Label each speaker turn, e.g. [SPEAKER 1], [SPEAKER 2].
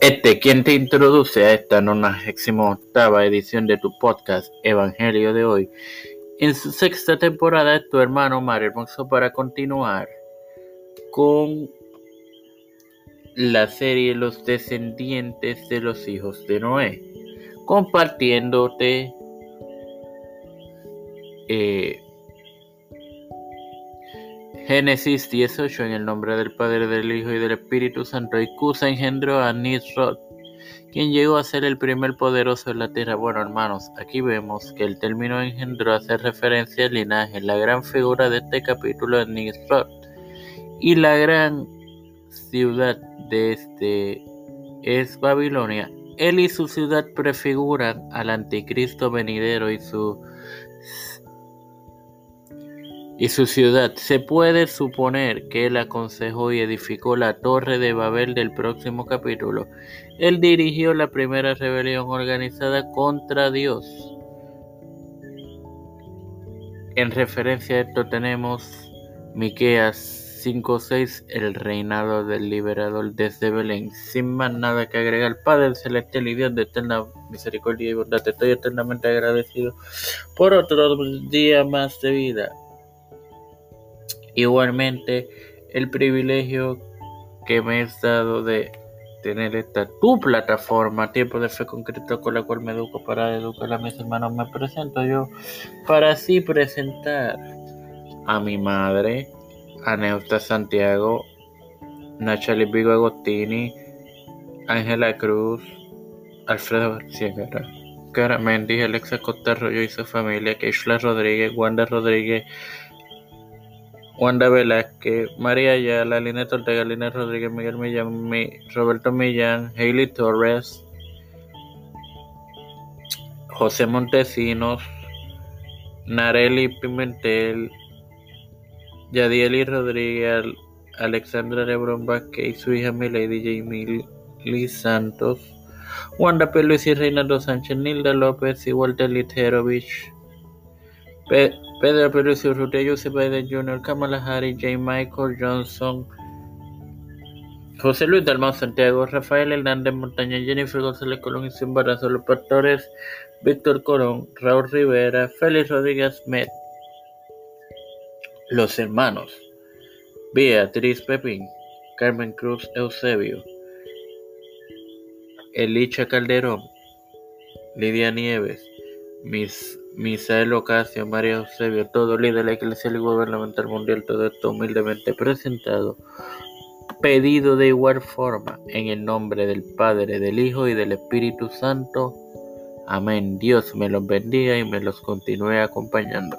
[SPEAKER 1] Este quien te introduce a esta 98 edición de tu podcast Evangelio de hoy. En su sexta temporada es tu hermano Mario Hermoso para continuar con la serie Los descendientes de los hijos de Noé, compartiéndote eh, Génesis 18 en el nombre del Padre, del Hijo y del Espíritu Santo. Y Cusa engendró a Nisrod, quien llegó a ser el primer poderoso en la tierra. Bueno, hermanos, aquí vemos que el término engendró hace referencia al linaje. La gran figura de este capítulo es Nisrod. Y la gran ciudad de este es Babilonia. Él y su ciudad prefiguran al anticristo venidero y su y su ciudad. Se puede suponer que él aconsejó y edificó la torre de Babel del próximo capítulo. Él dirigió la primera rebelión organizada contra Dios. En referencia a esto tenemos Miqueas 5:6, el reinado del liberador desde Belén. Sin más nada que agregar, Padre celestial y Dios de eterna misericordia y bondad, estoy eternamente agradecido por otro día más de vida. Igualmente, el privilegio que me has dado de tener esta tu plataforma, Tiempo de Fe Concreto, con la cual me educo para educar a mis hermanos, me presento yo para así presentar a mi madre, a Neusta Santiago, Nachali Vigo Agostini, Ángela Cruz, Alfredo García Cara Mendy, Alexa Costa Arroyo y su familia, Keishla Rodríguez, Wanda Rodríguez, Wanda Velázquez, María Ayala, Lina Ortega, Lina Rodríguez, Miguel Millán, Roberto Millán, Hailey Torres, José Montesinos, Nareli Pimentel, Yadieli Rodríguez, Alexandra Lebrón Vázquez y su hija Milady Jamie Santos, Wanda P. Luis y Reinaldo Sánchez, Nilda López y Walter Literovich. Pedro Pérez Urrutia, Joseph Biden Jr., Kamala Harris, J. Michael Johnson, José Luis Dalmau Santiago, Rafael Hernández Montaña, Jennifer González Colón y su embarazo, los pastores Víctor Colón, Raúl Rivera, Félix Rodríguez Met, los hermanos Beatriz Pepín, Carmen Cruz Eusebio, Elicha Calderón, Lidia Nieves, Miss Misael Ocasio, María Eusebio, todo líder de la Iglesia y Gubernamental Mundial, todo esto humildemente presentado, pedido de igual forma, en el nombre del Padre, del Hijo y del Espíritu Santo. Amén. Dios me los bendiga y me los continúe acompañando.